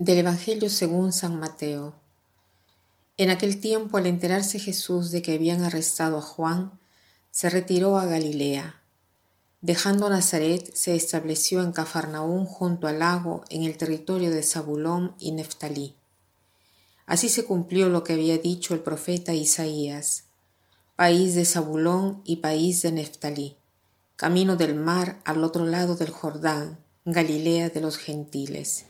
Del Evangelio según San Mateo. En aquel tiempo, al enterarse Jesús de que habían arrestado a Juan, se retiró a Galilea. Dejando Nazaret, se estableció en Cafarnaún junto al lago, en el territorio de Zabulón y Neftalí. Así se cumplió lo que había dicho el profeta Isaías, país de Zabulón y país de Neftalí, camino del mar al otro lado del Jordán, Galilea de los gentiles.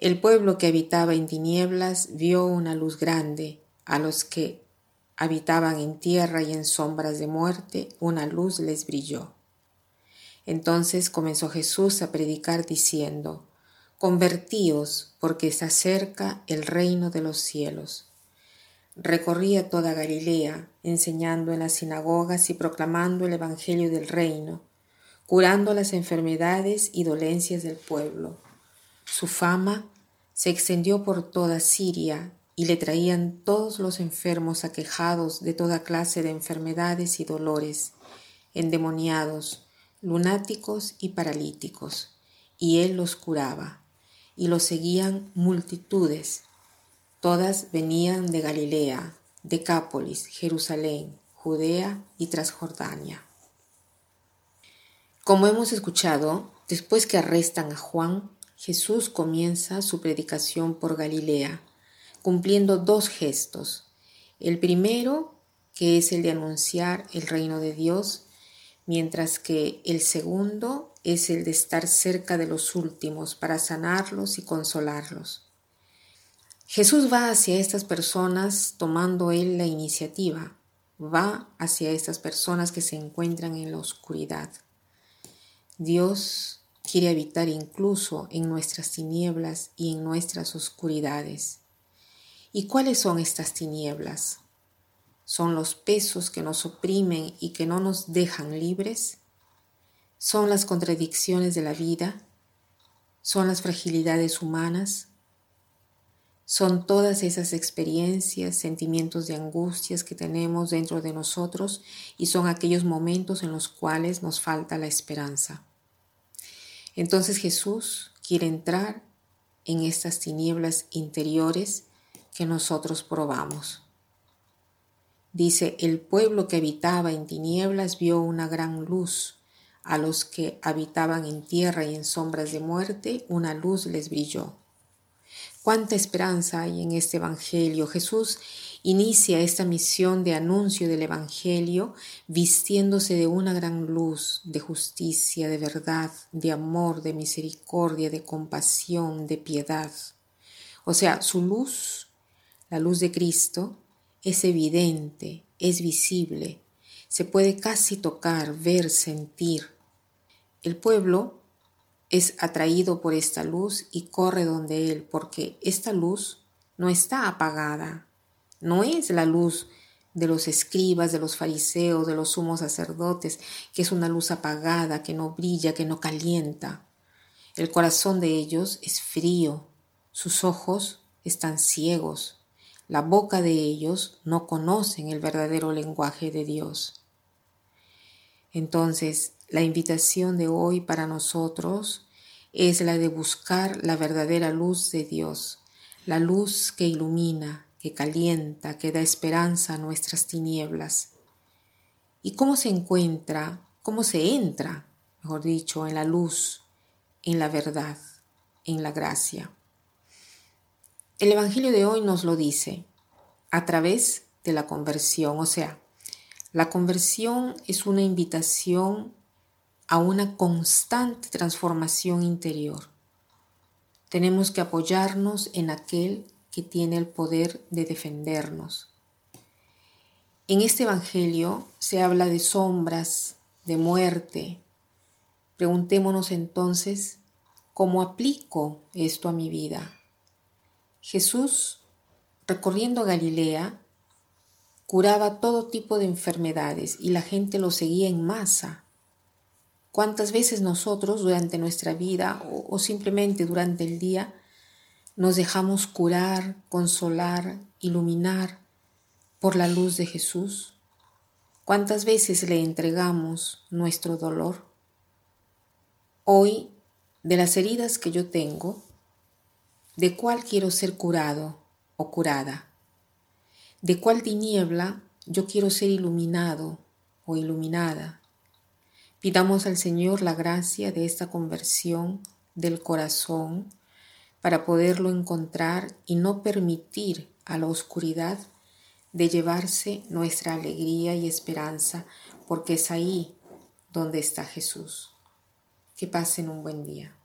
El pueblo que habitaba en tinieblas vio una luz grande, a los que habitaban en tierra y en sombras de muerte, una luz les brilló. Entonces comenzó Jesús a predicar diciendo, Convertíos, porque está cerca el reino de los cielos. Recorría toda Galilea, enseñando en las sinagogas y proclamando el Evangelio del reino, curando las enfermedades y dolencias del pueblo su fama se extendió por toda Siria y le traían todos los enfermos aquejados de toda clase de enfermedades y dolores, endemoniados, lunáticos y paralíticos, y él los curaba, y los seguían multitudes. Todas venían de Galilea, Decápolis, Jerusalén, Judea y Transjordania. Como hemos escuchado, después que arrestan a Juan, Jesús comienza su predicación por Galilea, cumpliendo dos gestos. El primero, que es el de anunciar el reino de Dios, mientras que el segundo es el de estar cerca de los últimos para sanarlos y consolarlos. Jesús va hacia estas personas tomando él la iniciativa, va hacia estas personas que se encuentran en la oscuridad. Dios quiere habitar incluso en nuestras tinieblas y en nuestras oscuridades. ¿Y cuáles son estas tinieblas? ¿Son los pesos que nos oprimen y que no nos dejan libres? ¿Son las contradicciones de la vida? ¿Son las fragilidades humanas? Son todas esas experiencias, sentimientos de angustias que tenemos dentro de nosotros y son aquellos momentos en los cuales nos falta la esperanza. Entonces Jesús quiere entrar en estas tinieblas interiores que nosotros probamos. Dice, el pueblo que habitaba en tinieblas vio una gran luz. A los que habitaban en tierra y en sombras de muerte, una luz les brilló. Cuánta esperanza hay en este Evangelio. Jesús inicia esta misión de anuncio del Evangelio vistiéndose de una gran luz de justicia, de verdad, de amor, de misericordia, de compasión, de piedad. O sea, su luz, la luz de Cristo, es evidente, es visible, se puede casi tocar, ver, sentir. El pueblo es atraído por esta luz y corre donde Él, porque esta luz no está apagada, no es la luz de los escribas, de los fariseos, de los sumos sacerdotes, que es una luz apagada, que no brilla, que no calienta. El corazón de ellos es frío, sus ojos están ciegos, la boca de ellos no conocen el verdadero lenguaje de Dios. Entonces, la invitación de hoy para nosotros es la de buscar la verdadera luz de Dios, la luz que ilumina, que calienta, que da esperanza a nuestras tinieblas. ¿Y cómo se encuentra, cómo se entra, mejor dicho, en la luz, en la verdad, en la gracia? El Evangelio de hoy nos lo dice a través de la conversión, o sea, la conversión es una invitación a una constante transformación interior. Tenemos que apoyarnos en aquel que tiene el poder de defendernos. En este Evangelio se habla de sombras, de muerte. Preguntémonos entonces, ¿cómo aplico esto a mi vida? Jesús, recorriendo Galilea, curaba todo tipo de enfermedades y la gente lo seguía en masa. ¿Cuántas veces nosotros durante nuestra vida o, o simplemente durante el día nos dejamos curar, consolar, iluminar por la luz de Jesús? ¿Cuántas veces le entregamos nuestro dolor? Hoy, de las heridas que yo tengo, ¿De cuál quiero ser curado o curada? ¿De cuál tiniebla yo quiero ser iluminado o iluminada? Pidamos al Señor la gracia de esta conversión del corazón para poderlo encontrar y no permitir a la oscuridad de llevarse nuestra alegría y esperanza, porque es ahí donde está Jesús. Que pasen un buen día.